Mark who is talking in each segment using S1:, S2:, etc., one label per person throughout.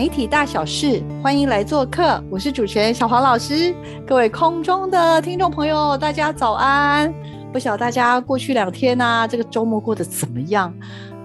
S1: 媒体大小事，欢迎来做客。我是主持人小黄老师，各位空中的听众朋友，大家早安。不晓大家过去两天呢、这个周末过得怎么样？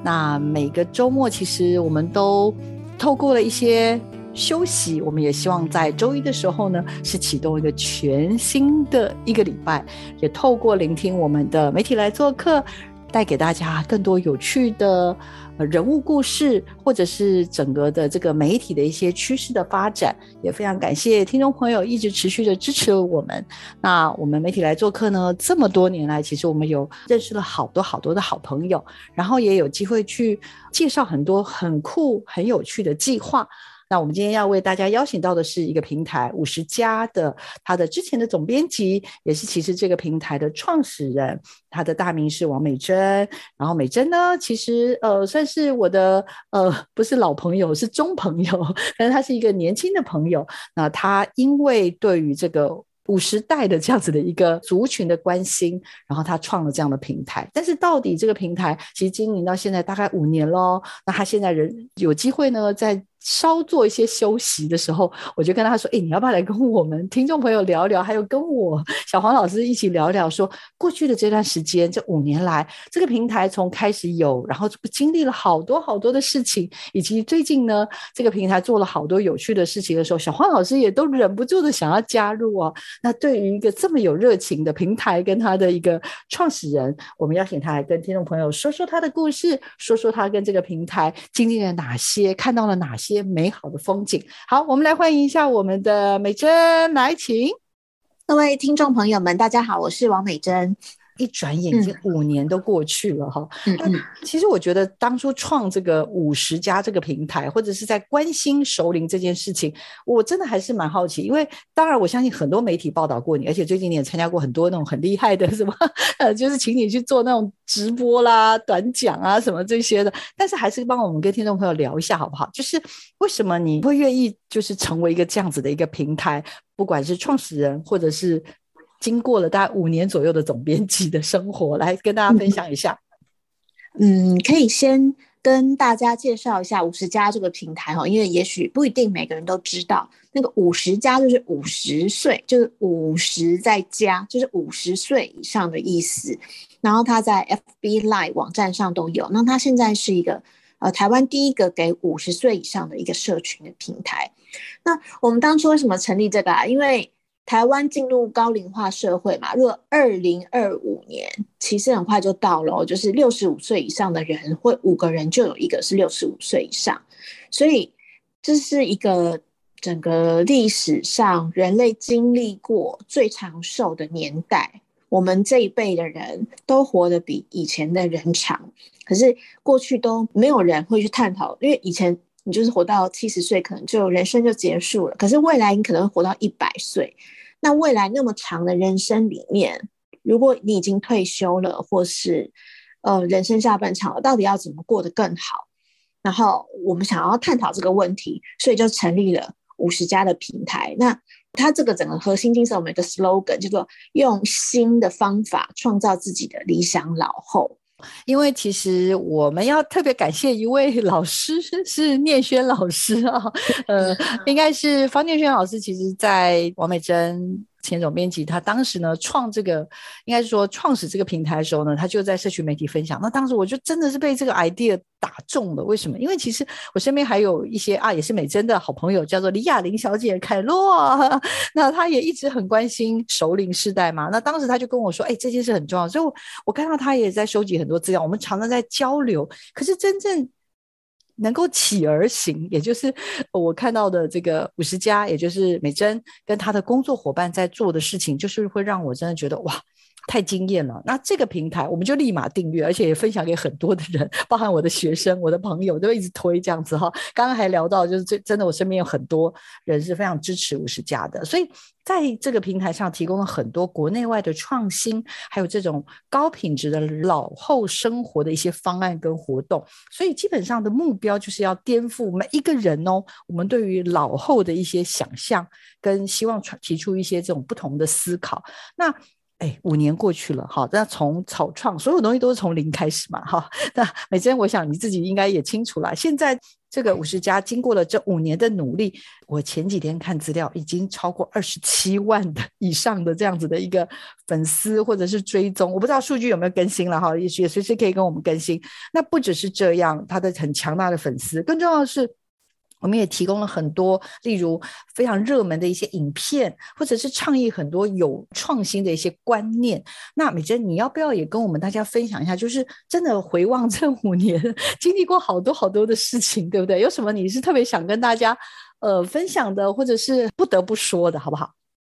S1: 那每个周末其实我们都透过了一些休息，我们也希望在周一的时候呢，是启动一个全新的一个礼拜，也透过聆听我们的媒体来做客，带给大家更多有趣的。人物故事，或者是整个的这个媒体的一些趋势的发展，也非常感谢听众朋友一直持续的支持我们。那我们媒体来做客呢，这么多年来，其实我们有认识了好多好多的好朋友，然后也有机会去介绍很多很酷、很有趣的计划。那我们今天要为大家邀请到的是一个平台五十家的，他的之前的总编辑，也是其实这个平台的创始人，他的大名是王美珍。然后美珍呢，其实呃算是我的呃不是老朋友，是中朋友，但是他是一个年轻的朋友。那他因为对于这个。五十代的这样子的一个族群的关心，然后他创了这样的平台。但是到底这个平台其实经营到现在大概五年喽，那他现在人有机会呢，在稍做一些休息的时候，我就跟他说：“哎，你要不要来跟我们听众朋友聊聊？还有跟我小黄老师一起聊聊，说过去的这段时间，这五年来，这个平台从开始有，然后经历了好多好多的事情，以及最近呢，这个平台做了好多有趣的事情的时候，小黄老师也都忍不住的想要加入哦。那对于一个这么有热情的平台，跟他的一个创始人，我们邀请他来跟听众朋友说说他的故事，说说他跟这个平台经历了哪些，看到了哪些些美好的风景。好，我们来欢迎一下我们的美珍，来请
S2: 各位听众朋友们，大家好，我是王美珍。
S1: 一转眼已经五年都过去了哈。
S2: 嗯嗯，
S1: 其实我觉得当初创这个五十家这个平台，或者是在关心熟龄这件事情，我真的还是蛮好奇。因为当然我相信很多媒体报道过你，而且最近你也参加过很多那种很厉害的什么呃，就是请你去做那种直播啦、短讲啊什么这些的。但是还是帮我们跟听众朋友聊一下好不好？就是为什么你会愿意就是成为一个这样子的一个平台，不管是创始人或者是。经过了大概五年左右的总编辑的生活，来跟大家分享一下。
S2: 嗯，可以先跟大家介绍一下五十加这个平台哈，因为也许不一定每个人都知道，那个五十加就是五十岁，就是五十再加，就是五十岁以上的意思。然后它在 FB Live 网站上都有。那它现在是一个呃台湾第一个给五十岁以上的一个社群的平台。那我们当初为什么成立这个啊？因为台湾进入高龄化社会嘛，如果二零二五年其实很快就到了，就是六十五岁以上的人，会五个人就有一个是六十五岁以上，所以这是一个整个历史上人类经历过最长寿的年代。我们这一辈的人都活得比以前的人长，可是过去都没有人会去探讨，因为以前你就是活到七十岁，可能就人生就结束了，可是未来你可能会活到一百岁。那未来那么长的人生里面，如果你已经退休了，或是呃人生下半场了，到底要怎么过得更好？然后我们想要探讨这个问题，所以就成立了五十家的平台。那它这个整个核心精神，我们有个 slogan 叫做“用新的方法创造自己的理想老后”。
S1: 因为其实我们要特别感谢一位 老师，是念轩老师啊，呃，应该是方念轩老师。其实，在王美珍。前总编辑他当时呢创这个，应该是说创始这个平台的时候呢，他就在社群媒体分享。那当时我就真的是被这个 idea 打中了。为什么？因为其实我身边还有一些啊，也是美珍的好朋友，叫做李雅玲小姐凯洛。那她也一直很关心首领世代嘛。那当时他就跟我说：“哎，这件事很重要。”所以，我我看到他也在收集很多资料，我们常常在交流。可是真正能够起而行，也就是我看到的这个五十家，也就是美珍跟她的工作伙伴在做的事情，就是会让我真的觉得哇，太惊艳了。那这个平台我们就立马订阅，而且也分享给很多的人，包含我的学生、我的朋友，都一直推这样子哈。刚刚还聊到，就是这真的，我身边有很多人是非常支持五十加的，所以。在这个平台上提供了很多国内外的创新，还有这种高品质的老后生活的一些方案跟活动，所以基本上的目标就是要颠覆每一个人哦，我们对于老后的一些想象，跟希望提出一些这种不同的思考。那哎，五年过去了，哈，那从草创，所有东西都是从零开始嘛，哈。那美珍，我想你自己应该也清楚了，现在。这个五十家经过了这五年的努力，我前几天看资料，已经超过二十七万的以上的这样子的一个粉丝或者是追踪，我不知道数据有没有更新了哈，也许也随时可以跟我们更新。那不只是这样，他的很强大的粉丝，更重要的是。我们也提供了很多，例如非常热门的一些影片，或者是倡议很多有创新的一些观念。那美珍，你要不要也跟我们大家分享一下？就是真的回望这五年，经历过好多好多的事情，对不对？有什么你是特别想跟大家呃分享的，或者是不得不说的，好不好？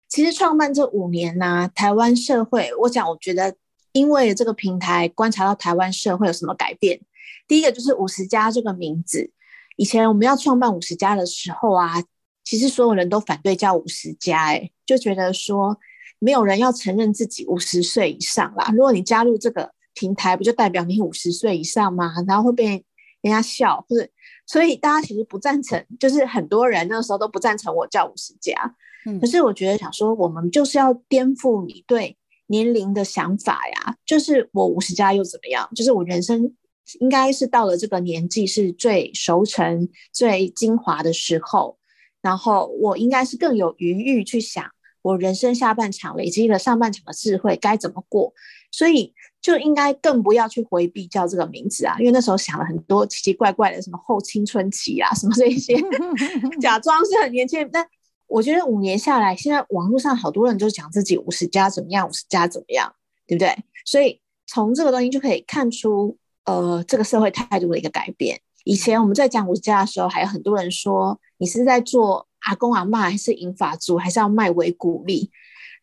S2: 其实创办这五年呢，台湾社会，我讲，我觉得因为这个平台观察到台湾社会有什么改变。第一个就是五十加这个名字。以前我们要创办五十家的时候啊，其实所有人都反对叫五十家，哎，就觉得说没有人要承认自己五十岁以上啦。如果你加入这个平台，不就代表你五十岁以上吗？然后会被人家笑，或者所以大家其实不赞成，就是很多人那个时候都不赞成我叫五十家。嗯，可是我觉得想说，我们就是要颠覆你对年龄的想法呀，就是我五十家又怎么样？就是我人生。应该是到了这个年纪是最熟成、最精华的时候，然后我应该是更有余裕去想我人生下半场累积了上半场的智慧该怎么过，所以就应该更不要去回避叫这个名字啊，因为那时候想了很多奇奇怪怪的什么后青春期啊什么这些，假装是很年轻，但我觉得五年下来，现在网络上好多人就讲自己五十加怎么样，五十加怎么样，对不对？所以从这个东西就可以看出。呃，这个社会态度的一个改变。以前我们在讲五十家的时候，还有很多人说你是在做阿公阿妈，还是银发族，还是要卖为鼓励？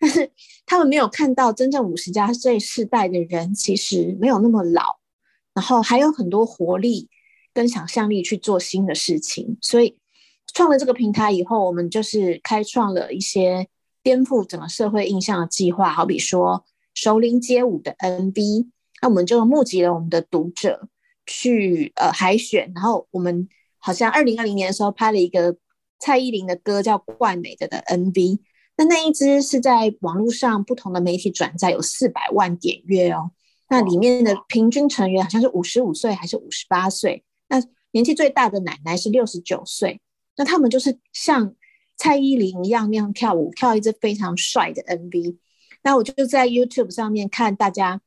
S2: 但是他们没有看到真正五十家这世代的人，其实没有那么老，然后还有很多活力跟想象力去做新的事情。所以创了这个平台以后，我们就是开创了一些颠覆整个社会印象的计划，好比说熟龄街舞的 NB。那我们就募集了我们的读者去呃海选，然后我们好像二零二零年的时候拍了一个蔡依林的歌叫《怪美的》的 MV，那那一支是在网络上不同的媒体转载有四百万点阅哦。那里面的平均成员好像是五十五岁还是五十八岁，那年纪最大的奶奶是六十九岁，那他们就是像蔡依林一样那样跳舞，跳一支非常帅的 MV。那我就在 YouTube 上面看大家。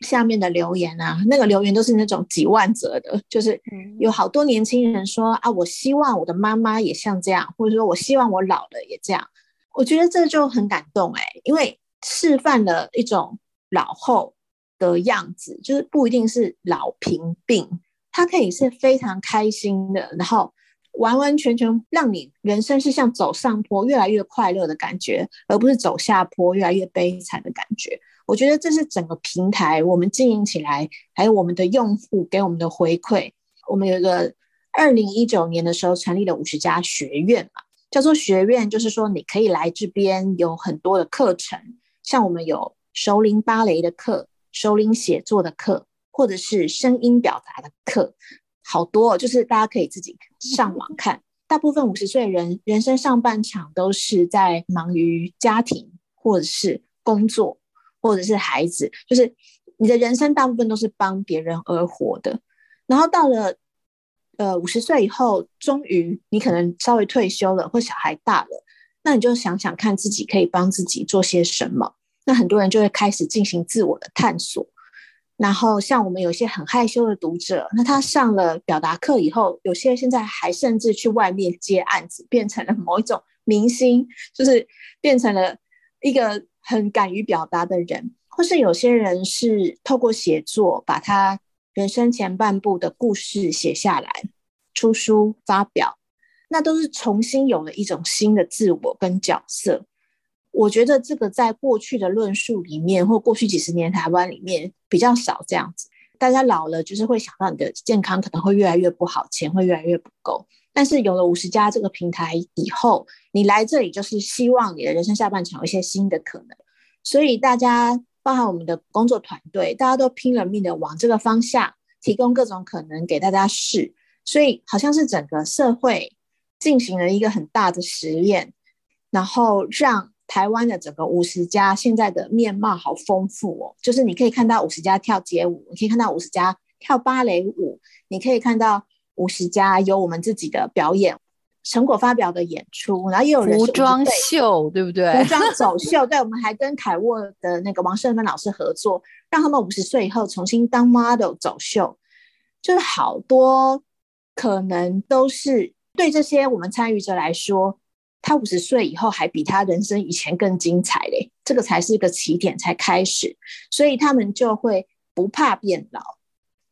S2: 下面的留言啊，那个留言都是那种几万则的，就是有好多年轻人说啊，我希望我的妈妈也像这样，或者说我希望我老了也这样。我觉得这就很感动哎，因为示范了一种老后的样子，就是不一定是老贫病，它可以是非常开心的，然后完完全全让你人生是像走上坡，越来越快乐的感觉，而不是走下坡，越来越悲惨的感觉。我觉得这是整个平台我们经营起来，还有我们的用户给我们的回馈。我们有一个二零一九年的时候成立了五十家学院嘛，叫做学院，就是说你可以来这边有很多的课程，像我们有熟龄芭蕾的课、熟龄写作的课，或者是声音表达的课，好多，就是大家可以自己上网看。大部分五十岁人人生上半场都是在忙于家庭或者是工作。或者是孩子，就是你的人生大部分都是帮别人而活的。然后到了呃五十岁以后，终于你可能稍微退休了，或小孩大了，那你就想想看自己可以帮自己做些什么。那很多人就会开始进行自我的探索。然后像我们有些很害羞的读者，那他上了表达课以后，有些现在还甚至去外面接案子，变成了某一种明星，就是变成了一个。很敢于表达的人，或是有些人是透过写作，把他人生前半部的故事写下来，出书发表，那都是重新有了一种新的自我跟角色。我觉得这个在过去的论述里面，或过去几十年台湾里面比较少这样子。大家老了就是会想到你的健康可能会越来越不好，钱会越来越不够。但是有了五十加这个平台以后，你来这里就是希望你的人生下半场有一些新的可能。所以大家，包含我们的工作团队，大家都拼了命的往这个方向提供各种可能给大家试。所以好像是整个社会进行了一个很大的实验，然后让。台湾的整个五十家现在的面貌好丰富哦，就是你可以看到五十家跳街舞，你可以看到五十家跳芭蕾舞，你可以看到五十家有我们自己的表演成果发表的演出，然后也有
S1: 服装秀，对不对？
S2: 服装 走秀，对，我们还跟凯沃的那个王胜芬老师合作，让他们五十岁以后重新当 model 走秀，就是好多可能都是对这些我们参与者来说。他五十岁以后还比他人生以前更精彩嘞，这个才是一个起点，才开始，所以他们就会不怕变老。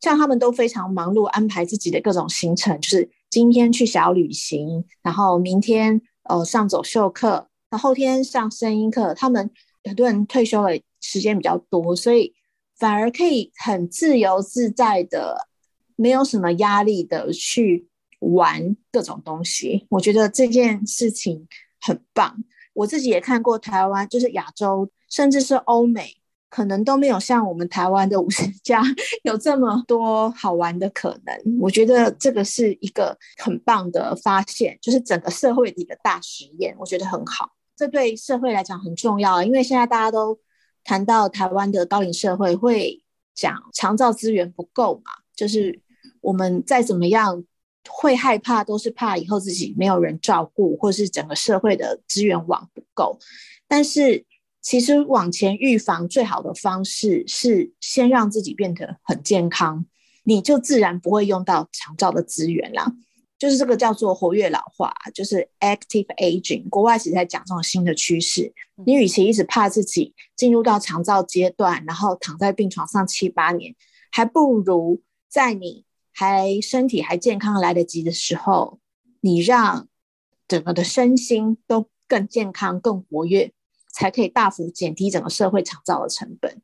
S2: 像他们都非常忙碌，安排自己的各种行程，就是今天去小旅行，然后明天呃上走秀课，那后天上声音课。他们很多人退休了，时间比较多，所以反而可以很自由自在的，没有什么压力的去。玩各种东西，我觉得这件事情很棒。我自己也看过台湾，就是亚洲，甚至是欧美，可能都没有像我们台湾的五十家 有这么多好玩的可能。我觉得这个是一个很棒的发现，就是整个社会的一个大实验，我觉得很好。这对社会来讲很重要，因为现在大家都谈到台湾的高龄社会，会讲长照资源不够嘛，就是我们再怎么样。会害怕，都是怕以后自己没有人照顾，或是整个社会的资源网不够。但是，其实往前预防最好的方式是先让自己变得很健康，你就自然不会用到长照的资源啦。就是这个叫做活跃老化，就是 active aging。国外其实在讲这种新的趋势。你与其一直怕自己进入到长照阶段，然后躺在病床上七八年，还不如在你。还身体还健康来得及的时候，你让整个的身心都更健康、更活跃，才可以大幅减低整个社会长照的成本。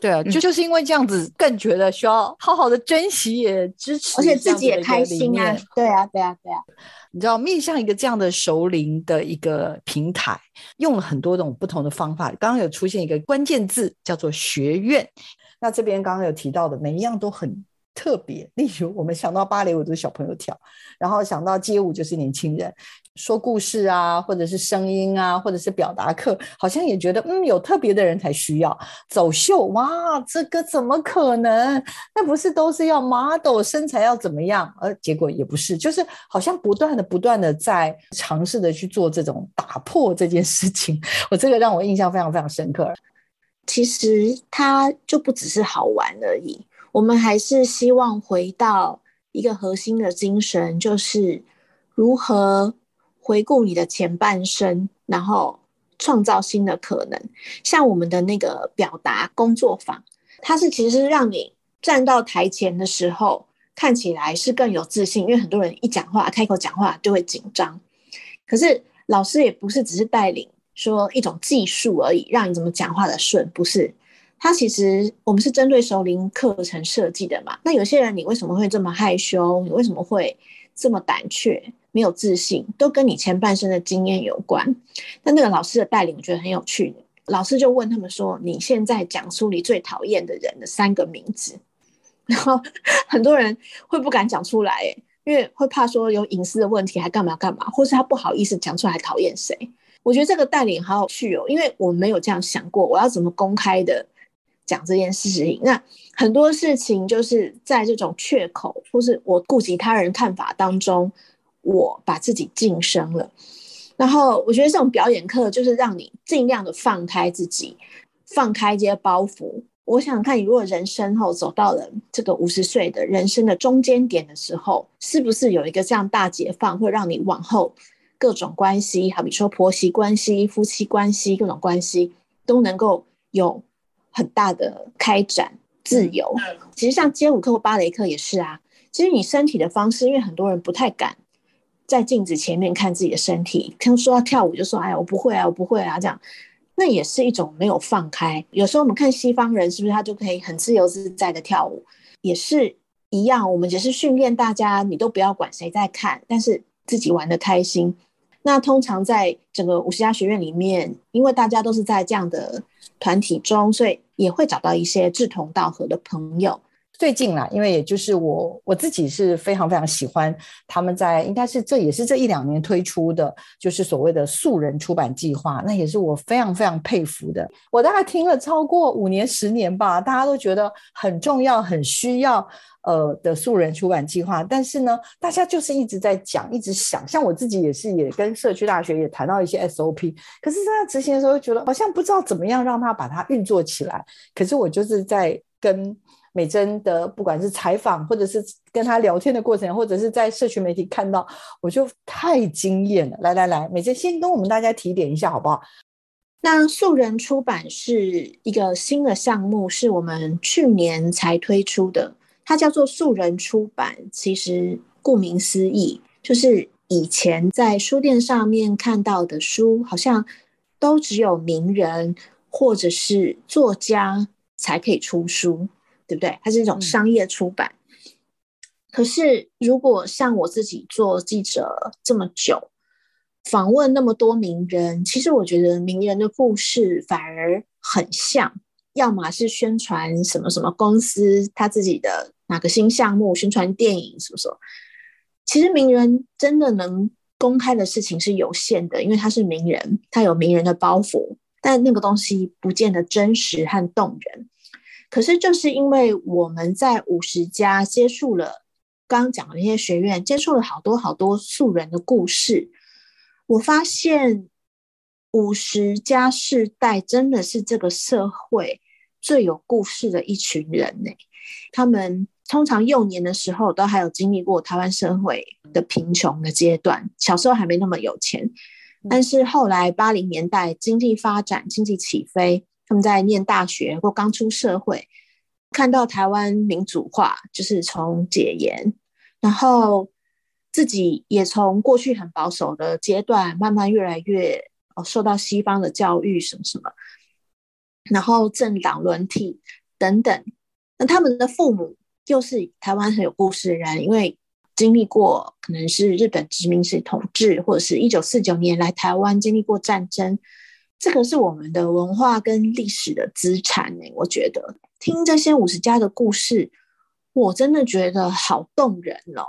S1: 对啊，就就是因为这样子，更觉得需要好好的珍惜，也支持，
S2: 而且自己也开心啊。对啊，对啊，对啊。
S1: 你知道，面向一个这样的熟龄的一个平台，用了很多种不同的方法。刚刚有出现一个关键字，叫做学院。那这边刚刚有提到的，每一样都很。特别，例如我们想到芭蕾舞就是小朋友跳，然后想到街舞就是年轻人说故事啊，或者是声音啊，或者是表达课，好像也觉得嗯有特别的人才需要走秀哇，这个怎么可能？那不是都是要 model 身材要怎么样？而结果也不是，就是好像不断的不断的在尝试的去做这种打破这件事情。我这个让我印象非常非常深刻。
S2: 其实它就不只是好玩而已。我们还是希望回到一个核心的精神，就是如何回顾你的前半生，然后创造新的可能。像我们的那个表达工作坊，它是其实让你站到台前的时候，看起来是更有自信，因为很多人一讲话、开口讲话就会紧张。可是老师也不是只是带领说一种技术而已，让你怎么讲话的顺，不是。他其实我们是针对熟龄课程设计的嘛？那有些人你为什么会这么害羞？你为什么会这么胆怯、没有自信？都跟你前半生的经验有关。那那个老师的带领，我觉得很有趣。老师就问他们说：“你现在讲出你最讨厌的人的三个名字。”然后很多人会不敢讲出来，因为会怕说有隐私的问题，还干嘛干嘛，或是他不好意思讲出来讨厌谁。我觉得这个带领好有趣哦，因为我没有这样想过，我要怎么公开的。讲这件事情，那很多事情就是在这种缺口，或是我顾及他人看法当中，我把自己晋升了。然后我觉得这种表演课就是让你尽量的放开自己，放开这些包袱。我想看你如果人生后走到了这个五十岁的人生的中间点的时候，是不是有一个这样大解放，会让你往后各种关系，好比说婆媳关系、夫妻关系，各种关系都能够有。很大的开展自由，其实像街舞课或芭蕾课也是啊。其实你身体的方式，因为很多人不太敢在镜子前面看自己的身体，听说要跳舞就说：“哎，我不会啊，我不会啊。”这样，那也是一种没有放开。有时候我们看西方人，是不是他就可以很自由自在的跳舞，也是一样。我们只是训练大家，你都不要管谁在看，但是自己玩的开心。那通常在整个五十家学院里面，因为大家都是在这样的团体中，所以也会找到一些志同道合的朋友。
S3: 最近啦，因为也就是我我自己是非常非常喜欢他们在，应该是这也是这一两年推出的，就是所谓的素人出版计划，那也是我非常非常佩服的。我大概听了超过五年十年吧，大家都觉得很重要、很需要呃的素人出版计划，但是呢，大家就是一直在讲、一直想，像我自己也是，也跟社区大学也谈到一些 SOP，可是在执行的时候觉得好像不知道怎么样让它把它运作起来，可是我就是在跟。美珍的不管是采访，或者是跟他聊天的过程，或者是在社群媒体看到，我就太惊艳了。来来来，美珍先跟我们大家提点一下好不好？
S2: 那素人出版是一个新的项目，是我们去年才推出的，它叫做素人出版。其实顾名思义，就是以前在书店上面看到的书，好像都只有名人或者是作家才可以出书。对不对？它是一种商业出版。可是，如果像我自己做记者这么久，访问那么多名人，其实我觉得名人的故事反而很像，要么是宣传什么什么公司他自己的哪个新项目，宣传电影，什么什么？其实名人真的能公开的事情是有限的，因为他是名人，他有名人的包袱，但那个东西不见得真实和动人。可是，就是因为我们在五十家接触了刚刚讲的那些学院，接触了好多好多素人的故事，我发现五十家世代真的是这个社会最有故事的一群人呢。他们通常幼年的时候都还有经历过台湾社会的贫穷的阶段，小时候还没那么有钱，但是后来八零年代经济发展，经济起飞。他们在念大学或刚出社会，看到台湾民主化，就是从解严，然后自己也从过去很保守的阶段，慢慢越来越受到西方的教育什么什么，然后政党轮替等等。那他们的父母又是台湾很有故事的人，因为经历过可能是日本殖民式统治，或者是一九四九年来台湾经历过战争。这个是我们的文化跟历史的资产呢。我觉得听这些五十家的故事，我真的觉得好动人哦。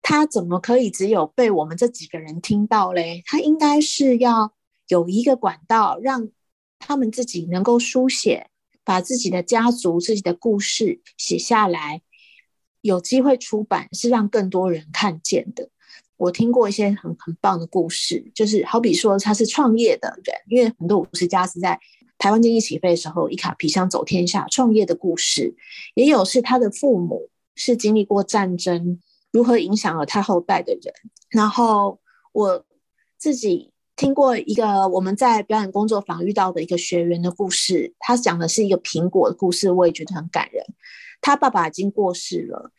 S2: 他怎么可以只有被我们这几个人听到嘞？他应该是要有一个管道，让他们自己能够书写，把自己的家族、自己的故事写下来，有机会出版，是让更多人看见的。我听过一些很很棒的故事，就是好比说他是创业的人，因为很多五十家是在台湾经济起飞的时候一卡皮箱走天下创业的故事，也有是他的父母是经历过战争，如何影响了他后代的人。然后我自己听过一个我们在表演工作坊遇到的一个学员的故事，他讲的是一个苹果的故事，我也觉得很感人。他爸爸已经过世了。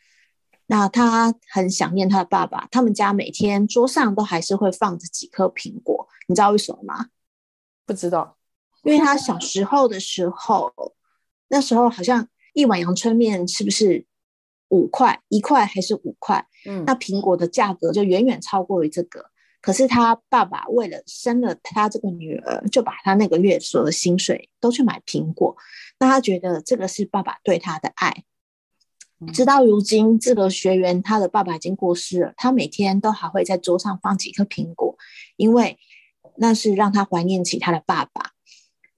S2: 那他很想念他的爸爸，他们家每天桌上都还是会放着几颗苹果，你知道为什么吗？
S3: 不知道，
S2: 因为他小时候的时候，那时候好像一碗阳春面是不是五块一块还是五块？嗯，那苹果的价格就远远超过于这个。可是他爸爸为了生了他这个女儿，就把他那个月所有的薪水都去买苹果。那他觉得这个是爸爸对他的爱。直到如今，这个学员他的爸爸已经过世了，他每天都还会在桌上放几颗苹果，因为那是让他怀念起他的爸爸。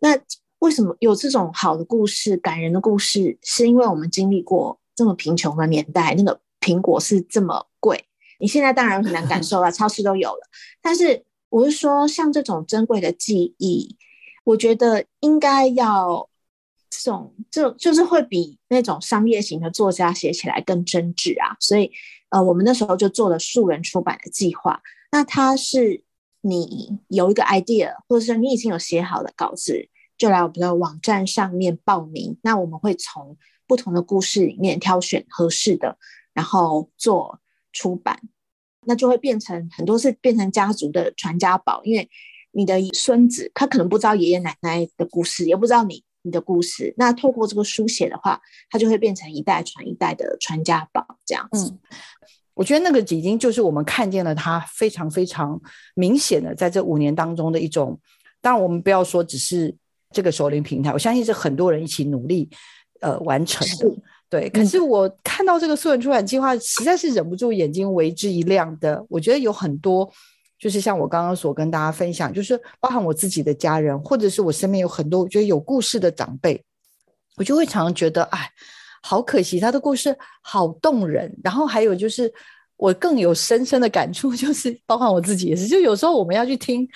S2: 那为什么有这种好的故事、感人的故事？是因为我们经历过这么贫穷的年代，那个苹果是这么贵。你现在当然很难感受了，超市都有了。但是我是说，像这种珍贵的记忆，我觉得应该要。这种就就是会比那种商业型的作家写起来更真挚啊，所以呃，我们那时候就做了素人出版的计划。那它是你有一个 idea，或者是你已经有写好的稿子，就来我们的网站上面报名。那我们会从不同的故事里面挑选合适的，然后做出版。那就会变成很多是变成家族的传家宝，因为你的孙子他可能不知道爷爷奶奶的故事，也不知道你你的故事，那透过这个书写的话，它就会变成一代传一代的传家宝这样子。
S1: 我觉得那个已经就是我们看见了他非常非常明显的在这五年当中的一种，当然我们不要说只是这个首领平台，我相信是很多人一起努力呃完成的。对，可是我看到这个素人出版计划，实在是忍不住眼睛为之一亮的。我觉得有很多，就是像我刚刚所跟大家分享，就是包含我自己的家人，或者是我身边有很多我觉得有故事的长辈，我就会常常觉得，哎，好可惜，他的故事好动人。然后还有就是，我更有深深的感触，就是包含我自己也是，就有时候我们要去听。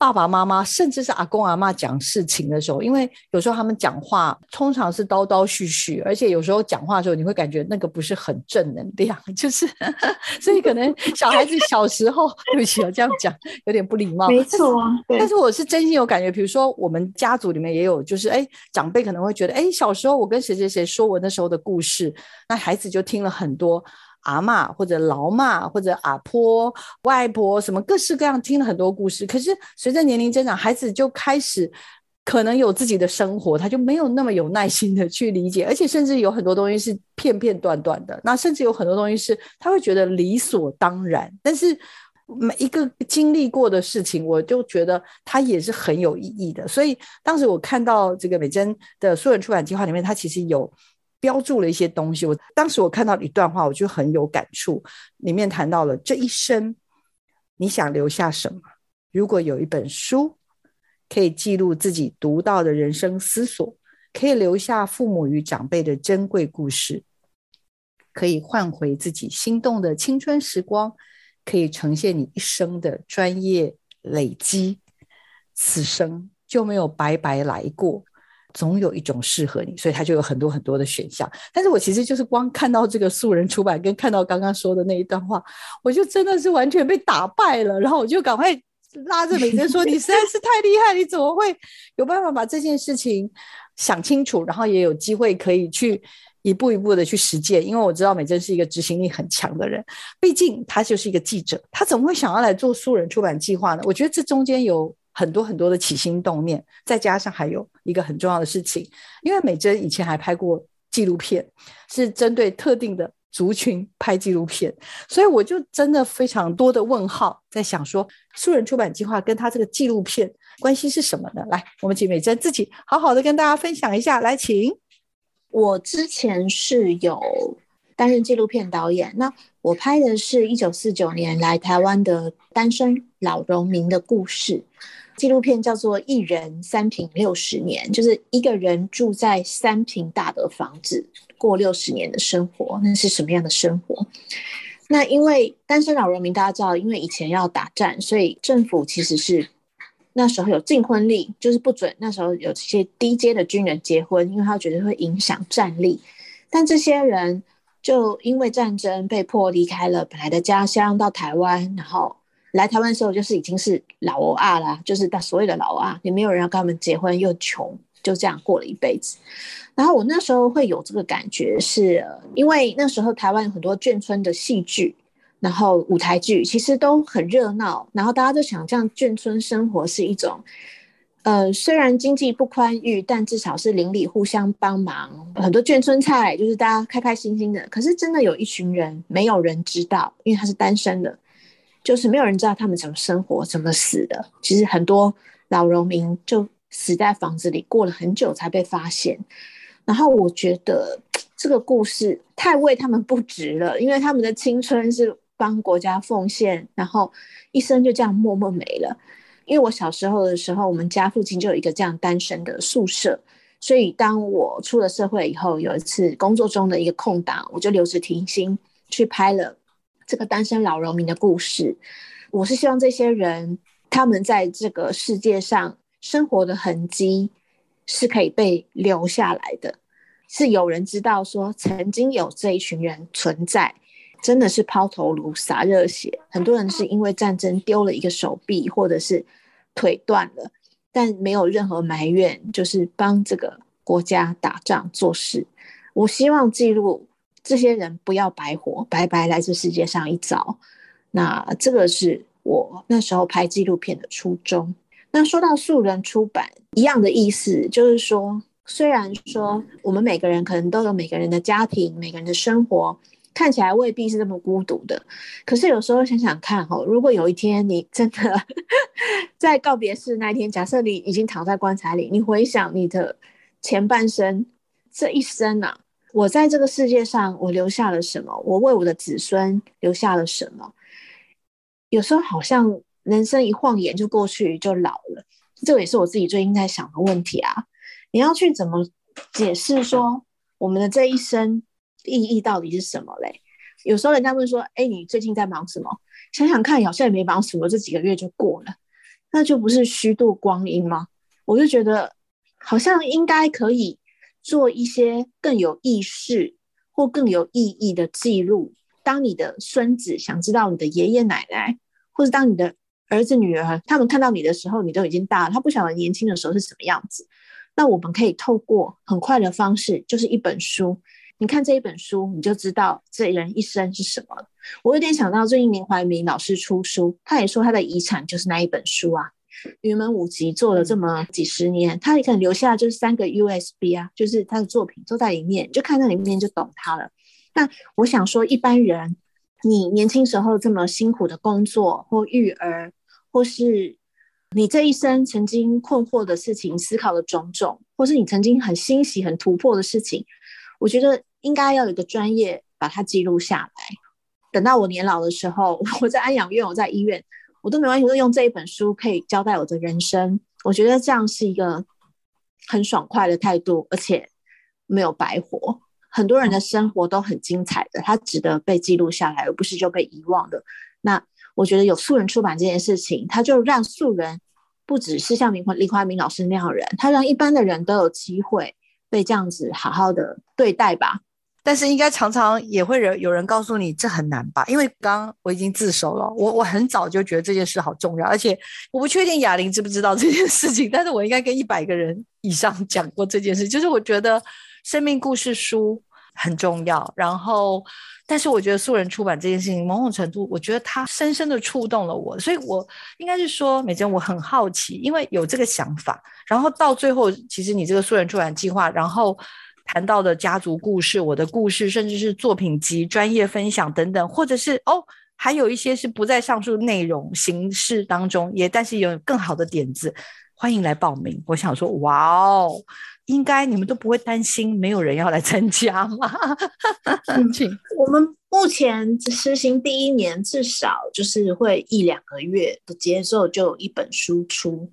S1: 爸爸妈妈，甚至是阿公阿妈讲事情的时候，因为有时候他们讲话通常是叨叨絮絮，而且有时候讲话的时候，你会感觉那个不是很正能量，就是 所以可能小孩子小时候，对不起，我这样讲有点不礼貌，
S2: 没错啊。
S1: 但是我是真心有感觉，比如说我们家族里面也有，就是哎，长辈可能会觉得，哎，小时候我跟谁谁谁说我那时候的故事，那孩子就听了很多。阿妈或者老妈或者阿婆外婆什么各式各样听了很多故事，可是随着年龄增长，孩子就开始可能有自己的生活，他就没有那么有耐心的去理解，而且甚至有很多东西是片片段段的，那甚至有很多东西是他会觉得理所当然。但是每一个经历过的事情，我就觉得它也是很有意义的。所以当时我看到这个美珍的素人出版计划里面，它其实有。标注了一些东西，我当时我看到一段话，我就很有感触。里面谈到了这一生，你想留下什么？如果有一本书可以记录自己读到的人生思索，可以留下父母与长辈的珍贵故事，可以换回自己心动的青春时光，可以呈现你一生的专业累积，此生就没有白白来过。总有一种适合你，所以他就有很多很多的选项。但是我其实就是光看到这个素人出版，跟看到刚刚说的那一段话，我就真的是完全被打败了。然后我就赶快拉着美珍说：“你实在是太厉害，你怎么会有办法把这件事情想清楚，然后也有机会可以去一步一步的去实践？因为我知道美珍是一个执行力很强的人，毕竟他就是一个记者，他怎么会想要来做素人出版计划呢？我觉得这中间有。”很多很多的起心动念，再加上还有一个很重要的事情，因为美珍以前还拍过纪录片，是针对特定的族群拍纪录片，所以我就真的非常多的问号，在想说素人出版计划跟他这个纪录片关系是什么呢？来，我们请美珍自己好好的跟大家分享一下。来，请
S2: 我之前是有担任纪录片导演，那我拍的是一九四九年来台湾的单身老农民的故事。纪录片叫做《一人三平六十年》，就是一个人住在三平大的房子过六十年的生活，那是什么样的生活？那因为单身老人民，大家知道，因为以前要打战，所以政府其实是那时候有禁婚令，就是不准那时候有这些低阶的军人结婚，因为他觉得会影响战力。但这些人就因为战争被迫离开了本来的家乡，到台湾，然后。来台湾的时候，就是已经是老阿啦，就是他所谓的老阿，也没有人要跟他们结婚，又穷，就这样过了一辈子。然后我那时候会有这个感觉，是因为那时候台湾有很多眷村的戏剧，然后舞台剧其实都很热闹，然后大家都想这样眷村生活是一种，呃，虽然经济不宽裕，但至少是邻里互相帮忙，很多眷村菜就是大家开开心心的。可是真的有一群人，没有人知道，因为他是单身的。就是没有人知道他们怎么生活、怎么死的。其实很多老农民就死在房子里，过了很久才被发现。然后我觉得这个故事太为他们不值了，因为他们的青春是帮国家奉献，然后一生就这样默默没了。因为我小时候的时候，我们家附近就有一个这样单身的宿舍，所以当我出了社会以后，有一次工作中的一个空档，我就留职停薪去拍了。这个单身老农民的故事，我是希望这些人他们在这个世界上生活的痕迹是可以被留下来的，是有人知道说曾经有这一群人存在，真的是抛头颅洒热血，很多人是因为战争丢了一个手臂或者是腿断了，但没有任何埋怨，就是帮这个国家打仗做事。我希望记录。这些人不要白活，白白来这世界上一遭。那这个是我那时候拍纪录片的初衷。那说到素人出版，一样的意思，就是说，虽然说我们每个人可能都有每个人的家庭、每个人的生活，看起来未必是这么孤独的，可是有时候想想看，哈，如果有一天你真的 在告别式那一天，假设你已经躺在棺材里，你回想你的前半生，这一生啊，我在这个世界上，我留下了什么？我为我的子孙留下了什么？有时候好像。人生一晃眼就过去，就老了。这也是我自己最近在想的问题啊。你要去怎么解释说我们的这一生意义到底是什么嘞？有时候人家问说：“哎，你最近在忙什么？”想想看，好像也没忙什么，这几个月就过了，那就不是虚度光阴吗？我就觉得好像应该可以做一些更有意识或更有意义的记录。当你的孙子想知道你的爷爷奶奶，或者当你的儿子、女儿，他们看到你的时候，你都已经大了。他不晓得年轻的时候是什么样子。那我们可以透过很快的方式，就是一本书。你看这一本书，你就知道这人一生是什么。我有点想到最近林怀民老师出书，他也说他的遗产就是那一本书啊。云门舞集做了这么几十年，他也可能留下就是三个 USB 啊，就是他的作品都在里面，就看在里面就懂他了。那我想说，一般人，你年轻时候这么辛苦的工作或育儿。或是你这一生曾经困惑的事情、思考的种种，或是你曾经很欣喜、很突破的事情，我觉得应该要有一个专业把它记录下来。等到我年老的时候，我在安养院，我在医院，我都没关系，我用这一本书可以交代我的人生。我觉得这样是一个很爽快的态度，而且没有白活。很多人的生活都很精彩的，它值得被记录下来，而不是就被遗忘的。那。我觉得有素人出版这件事情，他就让素人不只是像林林怀民老师那样人，他让一般的人都有机会被这样子好好的对待吧。
S3: 但是应该常常也会有有人告诉你这很难吧？因为刚刚我已经自首了，我我很早就觉得这件事好重要，而且我不确定雅玲知不知道这件事情，但是我应该跟一百个人以上 讲过这件事，就是我觉得生命故事书。很重要，然后，但是我觉得素人出版这件事情，某种程度，我觉得它深深的触动了我，所以我应该是说，美珍，我很好奇，因为有这个想法，然后到最后，其实你这个素人出版计划，然后谈到的家族故事、我的故事，甚至是作品集、专业分享等等，或者是哦，还有一些是不在上述内容形式当中，也但是有更好的点子，欢迎来报名。我想说，哇哦。应该你们都不会担心没有人要来参加吗？
S2: 请我们目前实行第一年，至少就是会一两个月的节奏就有一本书出。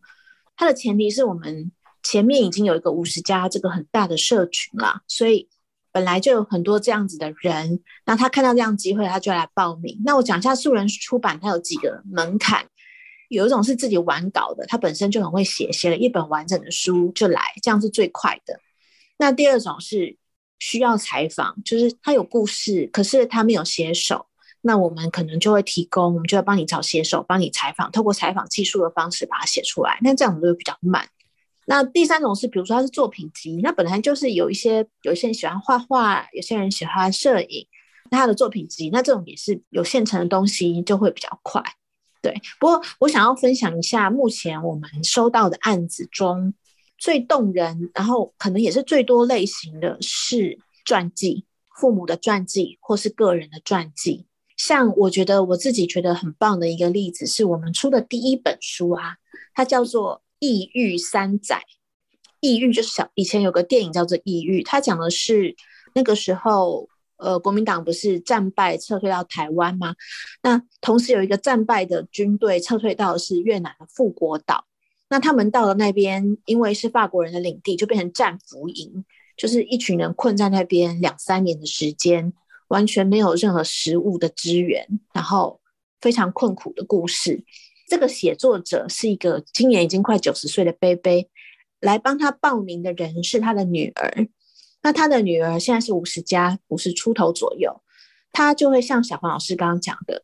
S2: 它的前提是我们前面已经有一个五十家这个很大的社群啦，所以本来就有很多这样子的人。那他看到这样机会，他就来报名。那我讲一下素人出版，它有几个门槛。有一种是自己完稿的，他本身就很会写，写了一本完整的书就来，这样是最快的。那第二种是需要采访，就是他有故事，可是他没有写手，那我们可能就会提供，我们就要帮你找写手，帮你采访，透过采访技术的方式把它写出来。那这样子就比较慢。那第三种是，比如说他是作品集，那本来就是有一些有些人喜欢画画，有些人喜欢摄影，那他的作品集，那这种也是有现成的东西，就会比较快。对，不过我想要分享一下，目前我们收到的案子中最动人，然后可能也是最多类型的是传记，父母的传记或是个人的传记。像我觉得我自己觉得很棒的一个例子，是我们出的第一本书啊，它叫做《抑郁三载》。抑郁就是小以前有个电影叫做《抑郁》，它讲的是那个时候。呃，国民党不是战败撤退到台湾吗？那同时有一个战败的军队撤退到的是越南的富国岛。那他们到了那边，因为是法国人的领地，就变成战俘营，就是一群人困在那边两三年的时间，完全没有任何食物的支援，然后非常困苦的故事。这个写作者是一个今年已经快九十岁的贝贝，来帮他报名的人是他的女儿。那他的女儿现在是五十加五十出头左右，他就会像小黄老师刚刚讲的，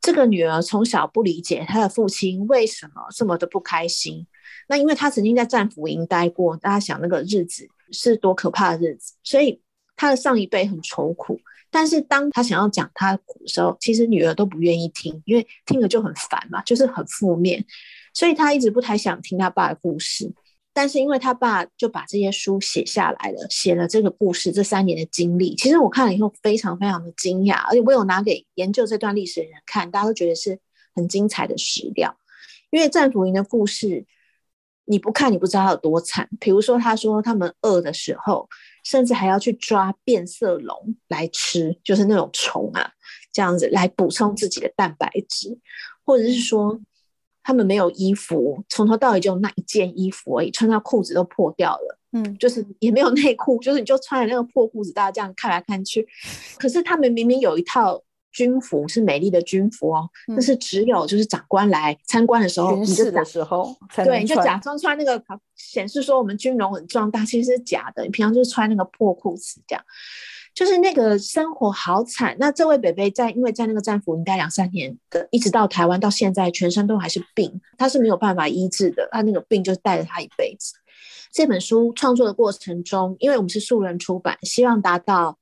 S2: 这个女儿从小不理解她的父亲为什么这么的不开心。那因为他曾经在战俘营待过，大家想那个日子是多可怕的日子，所以他的上一辈很愁苦，但是当他想要讲他的苦的时候，其实女儿都不愿意听，因为听了就很烦嘛，就是很负面，所以他一直不太想听他爸的故事。但是因为他爸就把这些书写下来了，写了这个故事这三年的经历，其实我看了以后非常非常的惊讶，而且我有拿给研究这段历史的人看，大家都觉得是很精彩的史料。因为战俘营的故事，你不看你不知道有多惨。比如说，他说他们饿的时候，甚至还要去抓变色龙来吃，就是那种虫啊，这样子来补充自己的蛋白质，或者是说。他们没有衣服，从头到尾就那一件衣服而已，穿到裤子都破掉了。嗯，就是也没有内裤，就是你就穿着那个破裤子，大家这样看来看去。可是他们明明有一套军服，是美丽的军服哦，但是只有就是长官来参观的时候，
S3: 巡视的时候，
S2: 对，你就假装穿那个，显示说我们军容很壮大，其实是假的。你平常就是穿那个破裤子这样。就是那个生活好惨。那这位北北在，因为在那个战俘应该两三年的，一直到台湾到现在，全身都还是病，他是没有办法医治的。他那个病就带着他一辈子。这本书创作的过程中，因为我们是素人出版，希望达到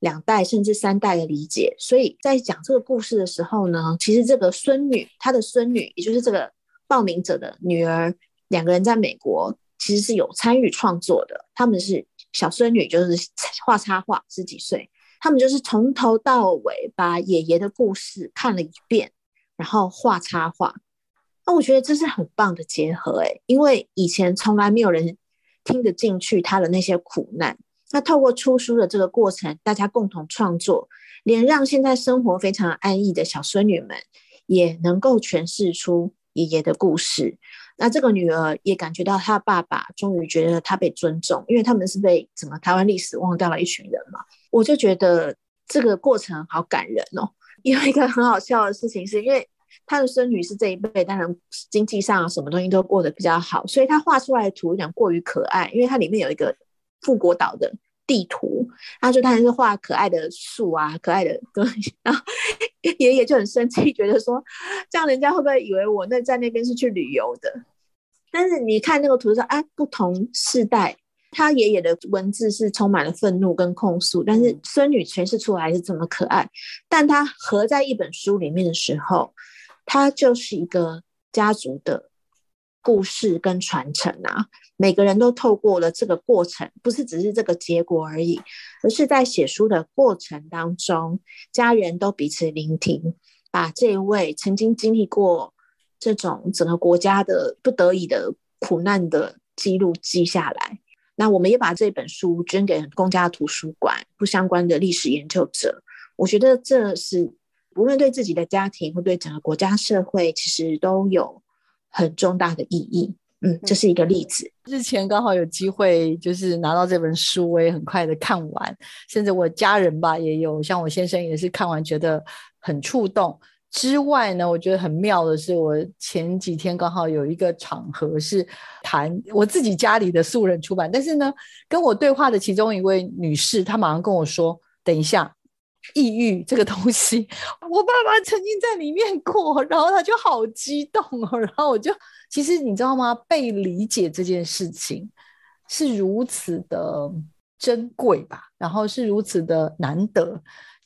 S2: 两代甚至三代的理解，所以在讲这个故事的时候呢，其实这个孙女，她的孙女，也就是这个报名者的女儿，两个人在美国其实是有参与创作的，他们是。小孙女就是画插画，十几岁，他们就是从头到尾把爷爷的故事看了一遍，然后画插画。那我觉得这是很棒的结合，诶，因为以前从来没有人听得进去他的那些苦难。那透过出书的这个过程，大家共同创作，连让现在生活非常安逸的小孙女们也能够诠释出爷爷的故事。那这个女儿也感觉到她爸爸终于觉得她被尊重，因为他们是被整个台湾历史忘掉了一群人嘛。我就觉得这个过程好感人哦。有一个很好笑的事情，是因为他的孙女是这一辈，当然经济上什么东西都过得比较好，所以他画出来的图有点过于可爱，因为它里面有一个富国岛的地图，他说他是画可爱的树啊，可爱的东西，然后爷爷就很生气，觉得说这样人家会不会以为我那在那边是去旅游的？但是你看那个图说，啊，不同世代，他爷爷的文字是充满了愤怒跟控诉，但是孙女诠释出来是这么可爱。但他合在一本书里面的时候，它就是一个家族的故事跟传承啊。每个人都透过了这个过程，不是只是这个结果而已，而是在写书的过程当中，家人都彼此聆听，把这位曾经经历过。这种整个国家的不得已的苦难的记录记下来，那我们也把这本书捐给公家图书馆，不相关的历史研究者。我觉得这是无论对自己的家庭或对整个国家社会，其实都有很重大的意义。嗯，这是一个例子。
S3: 日前刚好有机会，就是拿到这本书，我也很快的看完，甚至我家人吧也有，像我先生也是看完觉得很触动。之外呢，我觉得很妙的是，我前几天刚好有一个场合是谈我自己家里的素人出版，但是呢，跟我对话的其中一位女士，她马上跟我说：“等一下，抑郁这个东西，我爸爸曾经在里面过。”然后他就好激动哦，然后我就其实你知道吗？被理解这件事情是如此的珍贵吧，然后是如此的难得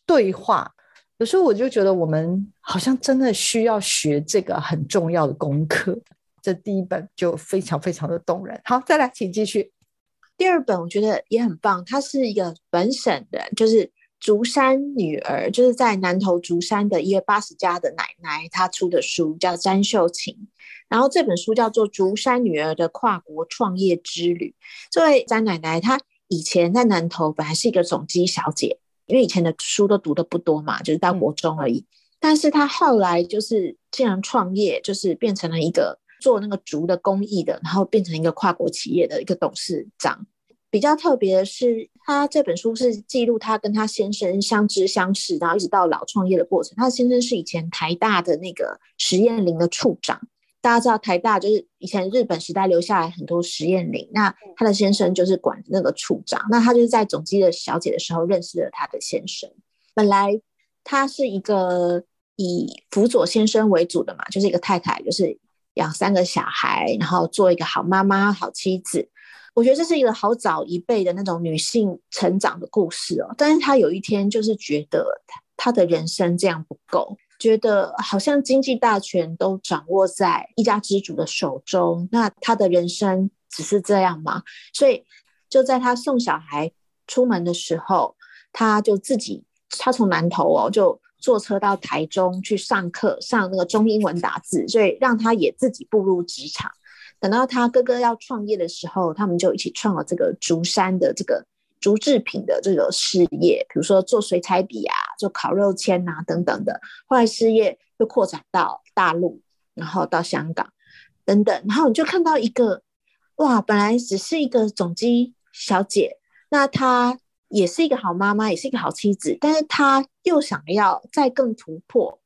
S3: 对话。有时候我就觉得，我们好像真的需要学这个很重要的功课。这第一本就非常非常的动人。好，再来，请继续。
S2: 第二本我觉得也很棒，它是一个本省的，就是竹山女儿，就是在南投竹山的一个八十家的奶奶，她出的书叫詹秀琴。然后这本书叫做《竹山女儿的跨国创业之旅》。这位詹奶奶，她以前在南投本来是一个总机小姐。因为以前的书都读的不多嘛，就是到国中而已。但是她后来就是竟然创业，就是变成了一个做那个竹的工艺的，然后变成一个跨国企业的一个董事长。比较特别的是，他这本书是记录他跟他先生相知相识，然后一直到老创业的过程。他先生是以前台大的那个实验林的处长。大家知道台大就是以前日本时代留下来很多实验林，那他的先生就是管那个处长，那他就是在总机的小姐的时候认识了他的先生。本来他是一个以辅佐先生为主的嘛，就是一个太太，就是养三个小孩，然后做一个好妈妈、好妻子。我觉得这是一个好早一辈的那种女性成长的故事哦。但是她有一天就是觉得她的人生这样不够，觉得好像经济大权都掌握在一家之主的手中，那她的人生只是这样吗？所以就在她送小孩出门的时候，她就自己，她从南投哦就。坐车到台中去上课，上那个中英文打字，所以让他也自己步入职场。等到他哥哥要创业的时候，他们就一起创了这个竹山的这个竹制品的这个事业，比如说做水彩笔啊，做烤肉签啊等等的。后来事业又扩展到大陆，然后到香港等等，然后你就看到一个哇，本来只是一个总机小姐，那她。也是一个好妈妈，也是一个好妻子，但是她又想要再更突破，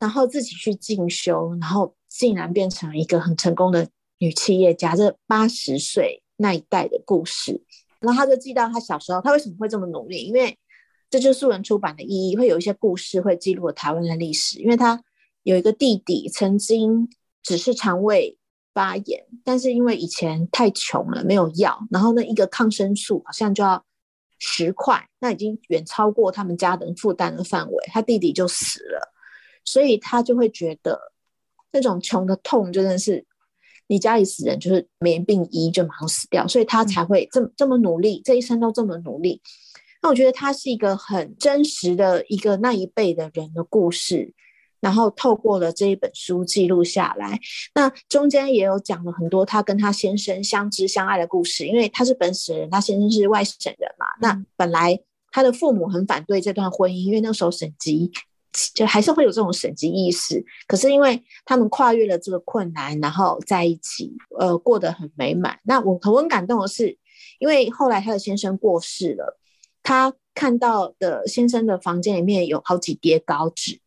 S2: 然后自己去进修，然后竟然变成了一个很成功的女企业家。这八十岁那一代的故事，然后他就记到他小时候，他为什么会这么努力？因为这就是素人出版的意义，会有一些故事会记录台湾的历史。因为他有一个弟弟，曾经只是肠胃发炎，但是因为以前太穷了，没有药，然后那一个抗生素好像就要。十块，那已经远超过他们家人负担的范围，他弟弟就死了，所以他就会觉得那种穷的痛真的是你家里死人就是没病医就马上死掉，所以他才会这么这么努力，这一生都这么努力。那我觉得他是一个很真实的一个那一辈的人的故事。然后透过了这一本书记录下来，那中间也有讲了很多他跟他先生相知相爱的故事。因为他是本省人，他先生是外省人嘛。那本来他的父母很反对这段婚姻，因为那时候省级就还是会有这种省级意识。可是因为他们跨越了这个困难，然后在一起，呃，过得很美满。那我很感动的是，因为后来他的先生过世了，他看到的先生的房间里面有好几叠稿纸。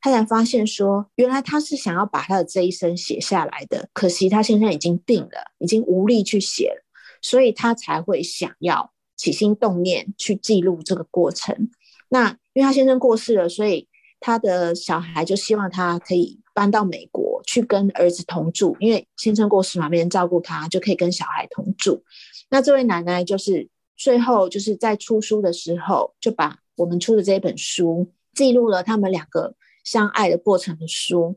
S2: 他才发现说，原来他是想要把他的这一生写下来的，可惜他现在已经病了，已经无力去写了，所以他才会想要起心动念去记录这个过程。那因为他先生过世了，所以他的小孩就希望他可以搬到美国去跟儿子同住，因为先生过世嘛，没人照顾他，就可以跟小孩同住。那这位奶奶就是最后就是在出书的时候，就把我们出的这本书记录了他们两个。相爱的过程的书，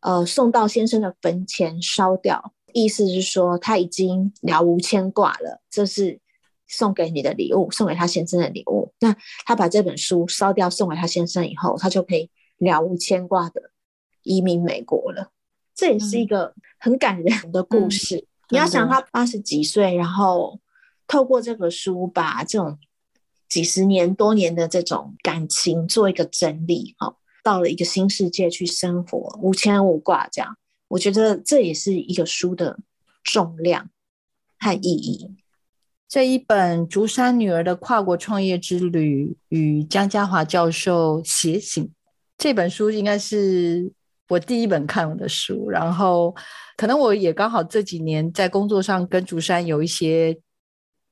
S2: 呃，送到先生的坟前烧掉，意思是说他已经了无牵挂了，这是送给你的礼物，送给他先生的礼物。那他把这本书烧掉，送给他先生以后，他就可以了无牵挂的移民美国了。这也是一个很感人的故事。你要想，他八十几岁，然后透过这个书，把这种几十年多年的这种感情做一个整理，哈。到了一个新世界去生活，无牵无挂，这样，我觉得这也是一个书的重量和意义。
S1: 这一本《竹山女儿的跨国创业之旅》与江家华教授写醒这本书，应该是我第一本看的书。然后，可能我也刚好这几年在工作上跟竹山有一些。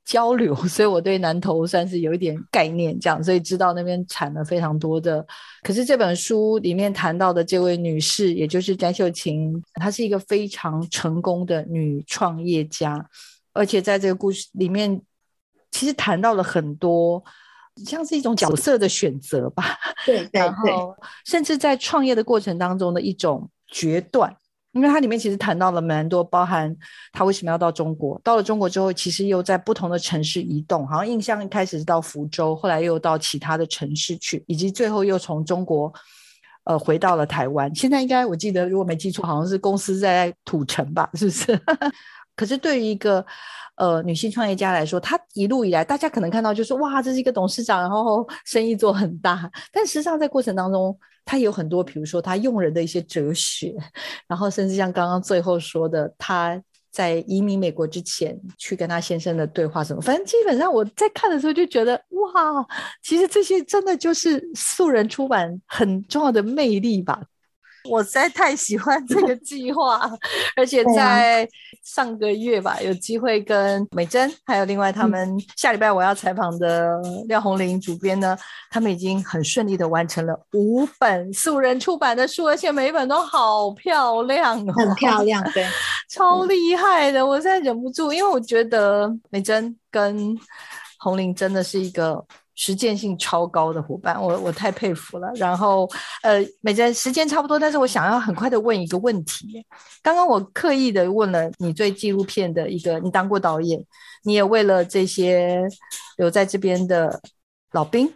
S1: 交流，所以我对南投算是有一点概念，这样，所以知道那边产了非常多的。可是这本书里面谈到的这位女士，也就是詹秀琴，她是一个非常成功的女创业家，而且在这个故事里面，其实谈到了很多，像是一种角色的选择吧。
S2: 对，
S1: 然后甚至在创业的过程当中的一种决断。因为它里面其实谈到了蛮多，包含他为什么要到中国，到了中国之后，其实又在不同的城市移动，好像印象一开始是到福州，后来又到其他的城市去，以及最后又从中国，呃，回到了台湾。现在应该我记得，如果没记错，好像是公司在土城吧，是不是？可是对于一个呃女性创业家来说，她一路以来，大家可能看到就是哇，这是一个董事长，然后 生意做很大，但实际上在过程当中。她有很多，比如说她用人的一些哲学，然后甚至像刚刚最后说的，她在移民美国之前去跟她先生的对话什么，反正基本上我在看的时候就觉得，哇，其实这些真的就是素人出版很重要的魅力吧。我实在太喜欢这个 计划，而且在上个月吧，有机会跟美珍，还有另外他们下礼拜我要采访的廖红玲主编呢，他们已经很顺利的完成了五本素人出版的书，而且每一本都好漂亮哦，
S2: 很漂 亮，对，
S1: 超厉害的，我现在忍不住，因为我觉得美珍跟红玲真的是一个。实践性超高的伙伴，我我太佩服了。然后，呃，美珍时间差不多，但是我想要很快的问一个问题。刚刚我刻意的问了你对纪录片的一个，你当过导演，你也为了这些留在这边的老兵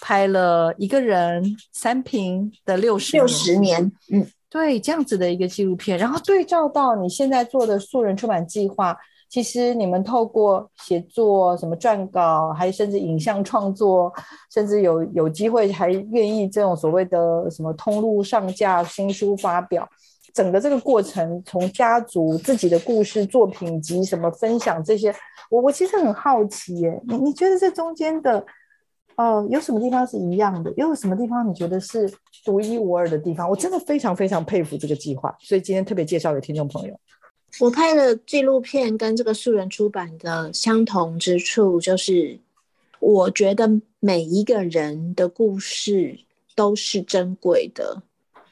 S1: 拍了一个人三平的六十
S2: 六十年，嗯，
S1: 对，这样子的一个纪录片，然后对照到你现在做的素人出版计划。其实你们透过写作、什么撰稿，还甚至影像创作，甚至有有机会还愿意这种所谓的什么通路上架新书发表，整个这个过程，从家族自己的故事作品集什么分享这些，我我其实很好奇耶，你你觉得这中间的，呃，有什么地方是一样的？又有什么地方你觉得是独一无二的地方？我真的非常非常佩服这个计划，所以今天特别介绍给听众朋友。
S2: 我拍的纪录片跟这个素人出版的相同之处，就是我觉得每一个人的故事都是珍贵的，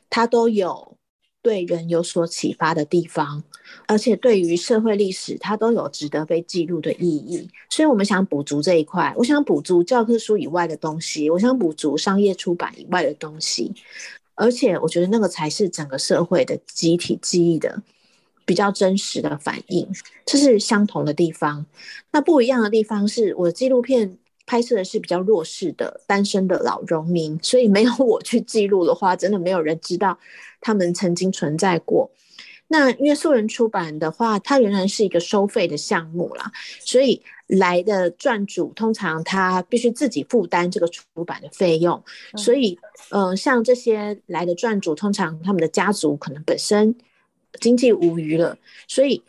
S2: 他都有对人有所启发的地方，而且对于社会历史，它都有值得被记录的意义。所以，我们想补足这一块，我想补足教科书以外的东西，我想补足商业出版以外的东西，而且我觉得那个才是整个社会的集体记忆的。比较真实的反应，这是相同的地方。那不一样的地方是，我的纪录片拍摄的是比较弱势的单身的老农民，所以没有我去记录的话，真的没有人知道他们曾经存在过。那因为素人出版的话，它仍然是一个收费的项目啦，所以来的撰主通常他必须自己负担这个出版的费用。所以，嗯，像这些来的撰主，通常他们的家族可能本身。经济无余了，所以，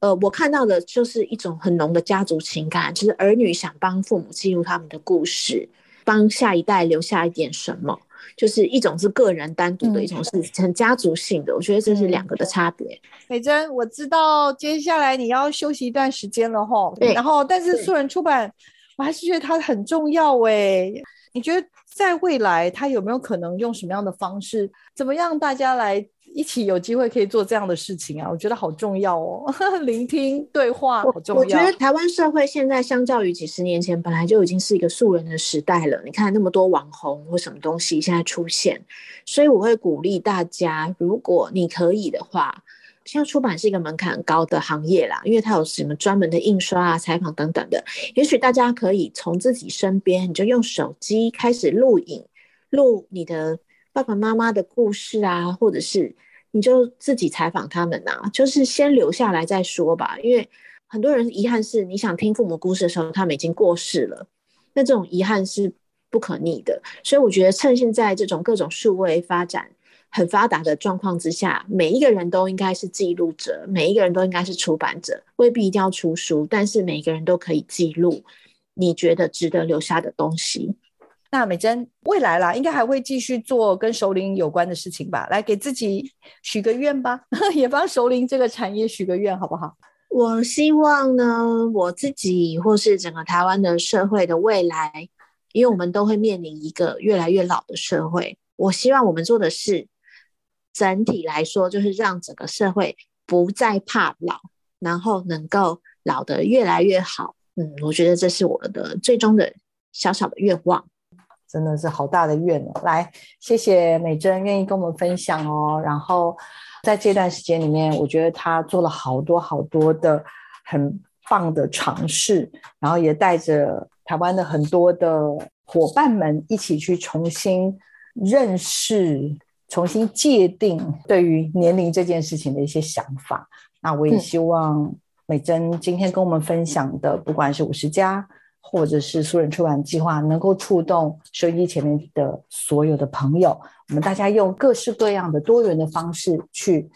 S2: 呃，我看到的就是一种很浓的家族情感，就是儿女想帮父母记录他们的故事，帮下一代留下一点什么，就是一种是个人单独的，一种是很家族性的。我觉得这是两个的差别。
S1: 美珍，我知道接下来你要休息一段时间了哈，
S2: 对。
S1: 然后，但是素人出版，我还是觉得它很重要哎。你觉得在未来，它有没有可能用什么样的方式，怎么样大家来？一起有机会可以做这样的事情啊，我觉得好重要哦。聆听对话好重要。
S2: 我觉得台湾社会现在相较于几十年前，本来就已经是一个素人的时代了。你看那么多网红或什么东西现在出现，所以我会鼓励大家，如果你可以的话，像出版是一个门槛高的行业啦，因为它有什么专门的印刷啊、采访等等的。也许大家可以从自己身边，你就用手机开始录影，录你的爸爸妈妈的故事啊，或者是。你就自己采访他们呐，就是先留下来再说吧。因为很多人遗憾是，你想听父母故事的时候，他们已经过世了，那这种遗憾是不可逆的。所以我觉得，趁现在这种各种数位发展很发达的状况之下，每一个人都应该是记录者，每一个人都应该是出版者，未必一定要出书，但是每个人都可以记录你觉得值得留下的东西。
S1: 那美珍未来啦，应该还会继续做跟熟龄有关的事情吧？来给自己许个愿吧，也帮熟龄这个产业许个愿，好不好？
S2: 我希望呢，我自己或是整个台湾的社会的未来，因为我们都会面临一个越来越老的社会。我希望我们做的事，整体来说，就是让整个社会不再怕老，然后能够老得越来越好。嗯，我觉得这是我的最终的小小的愿望。
S1: 真的是好大的愿哦！来，谢谢美珍愿意跟我们分享哦。然后在这段时间里面，我觉得她做了好多好多的很棒的尝试，然后也带着台湾的很多的伙伴们一起去重新认识、重新界定对于年龄这件事情的一些想法。那我也希望美珍今天跟我们分享的，不管是五十加。或者是素人出版计划能够触动收音机前面的所有的朋友，我们大家用各式各样的多元的方式去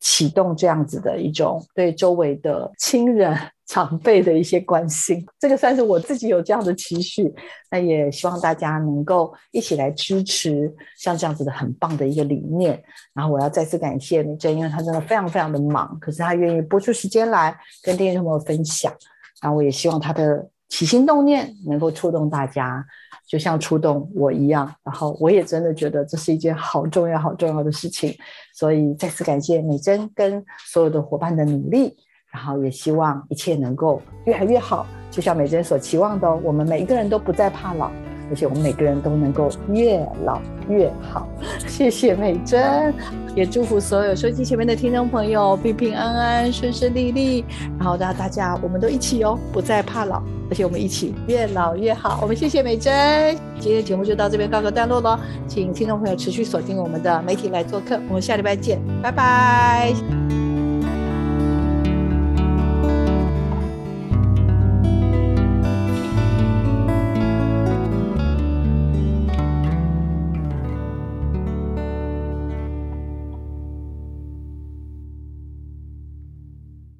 S1: 启动这样子的一种对周围的亲人。长辈的一些关心，这个算是我自己有这样的期许。那也希望大家能够一起来支持像这样子的很棒的一个理念。然后我要再次感谢美珍，因为她真的非常非常的忙，可是她愿意播出时间来跟听众朋友分享。然后我也希望她的起心动念能够触动大家，就像触动我一样。然后我也真的觉得这是一件好重要、好重要的事情。所以再次感谢美珍跟所有的伙伴的努力。然后也希望一切能够越来越好，就像美珍所期望的，我们每一个人都不再怕老，而且我们每个人都能够越老越好。谢谢美珍，也祝福所有收机前面的听众朋友平平安安、顺顺利利。然后让大家，我们都一起哦，不再怕老，而且我们一起越老越好。我们谢谢美珍，今天的节目就到这边告个段落喽，请听众朋友持续锁定我们的媒体来做客，我们下礼拜见，拜拜。